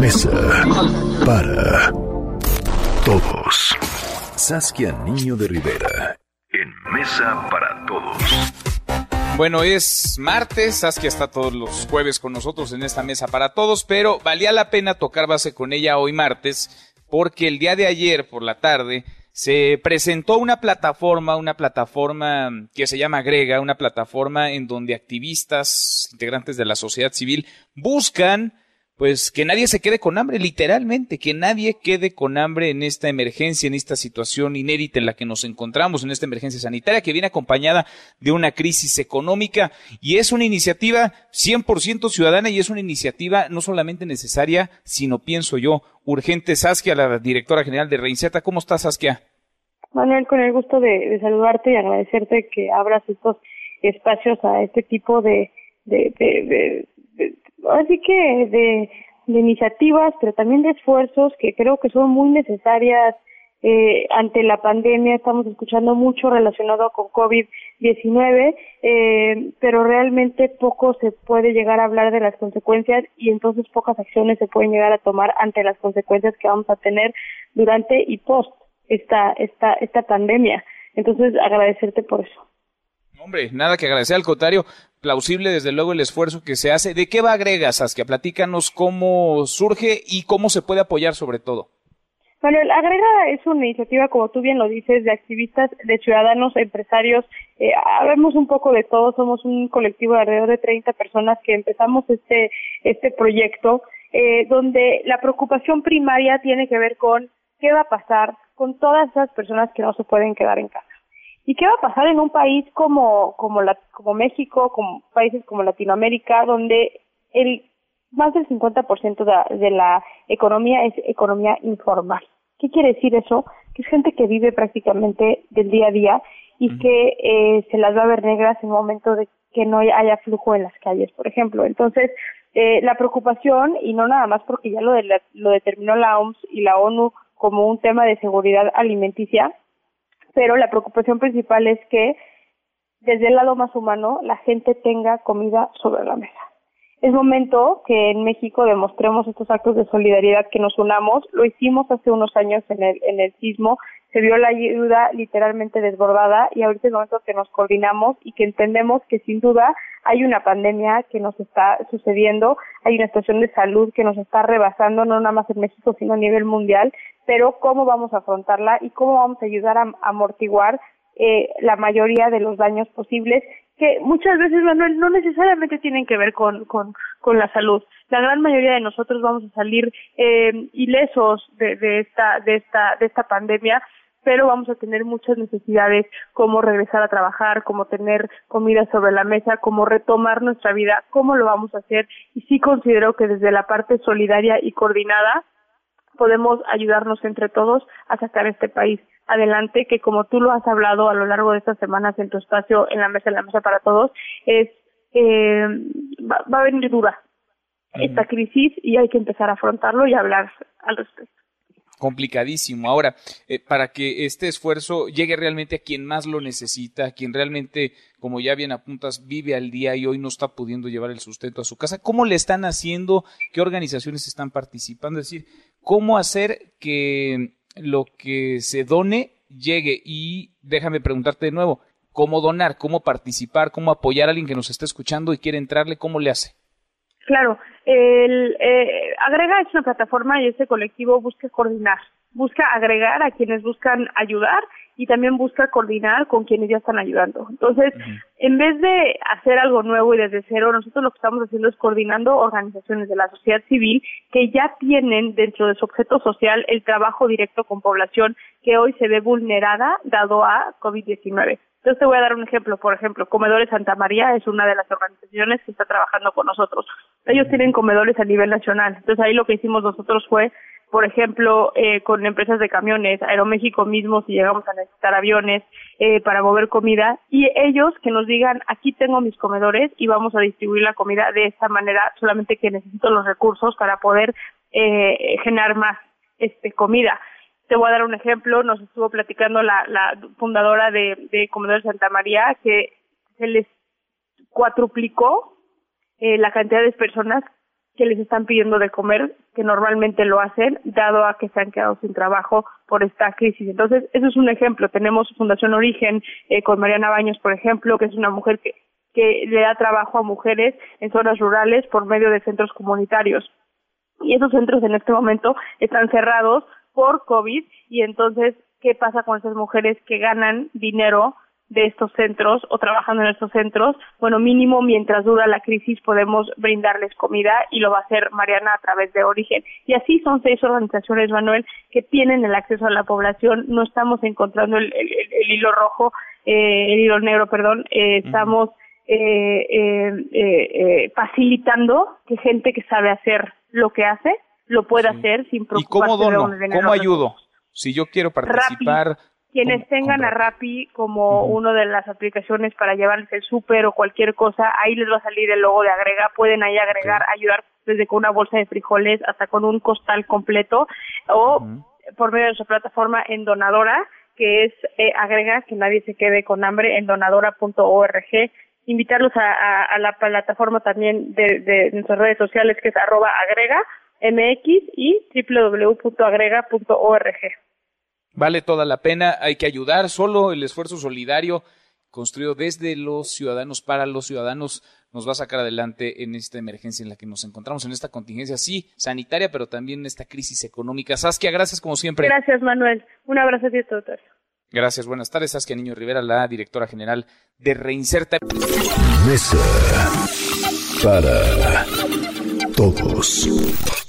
mesa para todos. Saskia Niño de Rivera. En Mesa para Todos. Bueno, es martes, Saskia está todos los jueves con nosotros en esta mesa para todos, pero valía la pena tocar base con ella hoy martes, porque el día de ayer por la tarde se presentó una plataforma, una plataforma que se llama Grega, una plataforma en donde activistas, integrantes de la sociedad civil, buscan pues que nadie se quede con hambre, literalmente, que nadie quede con hambre en esta emergencia, en esta situación inédita en la que nos encontramos, en esta emergencia sanitaria que viene acompañada de una crisis económica y es una iniciativa 100% ciudadana y es una iniciativa no solamente necesaria, sino pienso yo, urgente. Saskia, la directora general de Reinceta, ¿cómo estás, Saskia? Manuel, con el gusto de, saludarte y agradecerte que abras estos espacios a este tipo de así que de, iniciativas, pero también de esfuerzos que creo que son muy necesarias eh, ante la pandemia. Estamos escuchando mucho relacionado con COVID-19, eh, pero realmente poco se puede llegar a hablar de las consecuencias y entonces pocas acciones se pueden llegar a tomar ante las consecuencias que vamos a tener durante y post esta, esta, esta pandemia. Entonces, agradecerte por eso. Hombre, nada que agradecer, al contrario, plausible desde luego el esfuerzo que se hace. ¿De qué va Agrega, Saskia? Platícanos cómo surge y cómo se puede apoyar sobre todo. Bueno, Agrega es una iniciativa, como tú bien lo dices, de activistas, de ciudadanos, empresarios. Eh, habemos un poco de todo, somos un colectivo de alrededor de 30 personas que empezamos este, este proyecto, eh, donde la preocupación primaria tiene que ver con qué va a pasar con todas esas personas que no se pueden quedar en casa. ¿Y qué va a pasar en un país como, como, la, como México, como países como Latinoamérica, donde el más del 50% de, de la economía es economía informal? ¿Qué quiere decir eso? Que es gente que vive prácticamente del día a día y que eh, se las va a ver negras en el momento de que no haya flujo en las calles, por ejemplo. Entonces, eh, la preocupación, y no nada más porque ya lo, de lo determinó la OMS y la ONU como un tema de seguridad alimenticia, pero la preocupación principal es que desde el lado más humano la gente tenga comida sobre la mesa. Es momento que en México demostremos estos actos de solidaridad, que nos unamos. Lo hicimos hace unos años en el, en el sismo, se vio la ayuda literalmente desbordada y ahorita es momento que nos coordinamos y que entendemos que sin duda hay una pandemia que nos está sucediendo, hay una situación de salud que nos está rebasando, no nada más en México, sino a nivel mundial, pero cómo vamos a afrontarla y cómo vamos a ayudar a, amortiguar eh, la mayoría de los daños posibles que muchas veces, Manuel, no necesariamente tienen que ver con, con, con la salud. La gran mayoría de nosotros vamos a salir eh, ilesos de, de, esta, de, esta, de esta pandemia pero vamos a tener muchas necesidades como regresar a trabajar, como tener comida sobre la mesa, como retomar nuestra vida, cómo lo vamos a hacer. Y sí considero que desde la parte solidaria y coordinada podemos ayudarnos entre todos a sacar este país adelante, que como tú lo has hablado a lo largo de estas semanas en tu espacio en la mesa, en la mesa para todos, es eh, va, va a venir dura esta crisis y hay que empezar a afrontarlo y hablar al respecto complicadísimo. Ahora, eh, para que este esfuerzo llegue realmente a quien más lo necesita, a quien realmente, como ya bien apuntas, vive al día y hoy no está pudiendo llevar el sustento a su casa, ¿cómo le están haciendo? ¿Qué organizaciones están participando? Es decir, ¿cómo hacer que lo que se done llegue? Y déjame preguntarte de nuevo, ¿cómo donar? ¿Cómo participar? ¿Cómo apoyar a alguien que nos está escuchando y quiere entrarle? ¿Cómo le hace? Claro, el, eh, Agrega es una plataforma y este colectivo busca coordinar, busca agregar a quienes buscan ayudar y también busca coordinar con quienes ya están ayudando. Entonces, en vez de hacer algo nuevo y desde cero, nosotros lo que estamos haciendo es coordinando organizaciones de la sociedad civil que ya tienen dentro de su objeto social el trabajo directo con población que hoy se ve vulnerada dado a COVID-19. Entonces te voy a dar un ejemplo. Por ejemplo, Comedores Santa María es una de las organizaciones que está trabajando con nosotros. Ellos tienen comedores a nivel nacional. Entonces ahí lo que hicimos nosotros fue, por ejemplo, eh, con empresas de camiones, Aeroméxico mismo, si llegamos a necesitar aviones eh, para mover comida, y ellos que nos digan, aquí tengo mis comedores y vamos a distribuir la comida de esta manera, solamente que necesito los recursos para poder eh, generar más este comida. Te voy a dar un ejemplo, nos estuvo platicando la, la fundadora de, de Comedor Santa María que se les cuatruplicó eh, la cantidad de personas que les están pidiendo de comer, que normalmente lo hacen, dado a que se han quedado sin trabajo por esta crisis. Entonces, eso es un ejemplo. Tenemos Fundación Origen eh, con Mariana Baños, por ejemplo, que es una mujer que, que le da trabajo a mujeres en zonas rurales por medio de centros comunitarios. Y esos centros en este momento están cerrados por COVID y entonces, ¿qué pasa con esas mujeres que ganan dinero de estos centros o trabajando en estos centros, bueno, mínimo mientras dura la crisis podemos brindarles comida y lo va a hacer Mariana a través de Origen. Y así son seis organizaciones, Manuel, que tienen el acceso a la población. No estamos encontrando el, hilo rojo, eh, el hilo negro, perdón, eh, estamos eh, eh, facilitando que gente que sabe hacer lo que hace lo pueda hacer sin preocuparse ¿Y cómo dono? ¿Cómo ayudo? Si yo quiero participar quienes tengan a Rappi como una de las aplicaciones para llevarles el súper o cualquier cosa, ahí les va a salir el logo de agrega, pueden ahí agregar, ayudar desde con una bolsa de frijoles hasta con un costal completo o por medio de su plataforma en Donadora, que es eh, agrega, que nadie se quede con hambre, en donadora.org. Invitarlos a, la plataforma también de, de nuestras redes sociales, que es arroba agrega mx y www.agrega.org. Vale toda la pena, hay que ayudar, solo el esfuerzo solidario construido desde los ciudadanos para los ciudadanos nos va a sacar adelante en esta emergencia en la que nos encontramos, en esta contingencia, sí, sanitaria, pero también en esta crisis económica. Saskia, gracias como siempre. Gracias, Manuel. Un abrazo a ti, doctor. Gracias, buenas tardes. Saskia Niño Rivera, la directora general de Reinserta. Mesa para todos.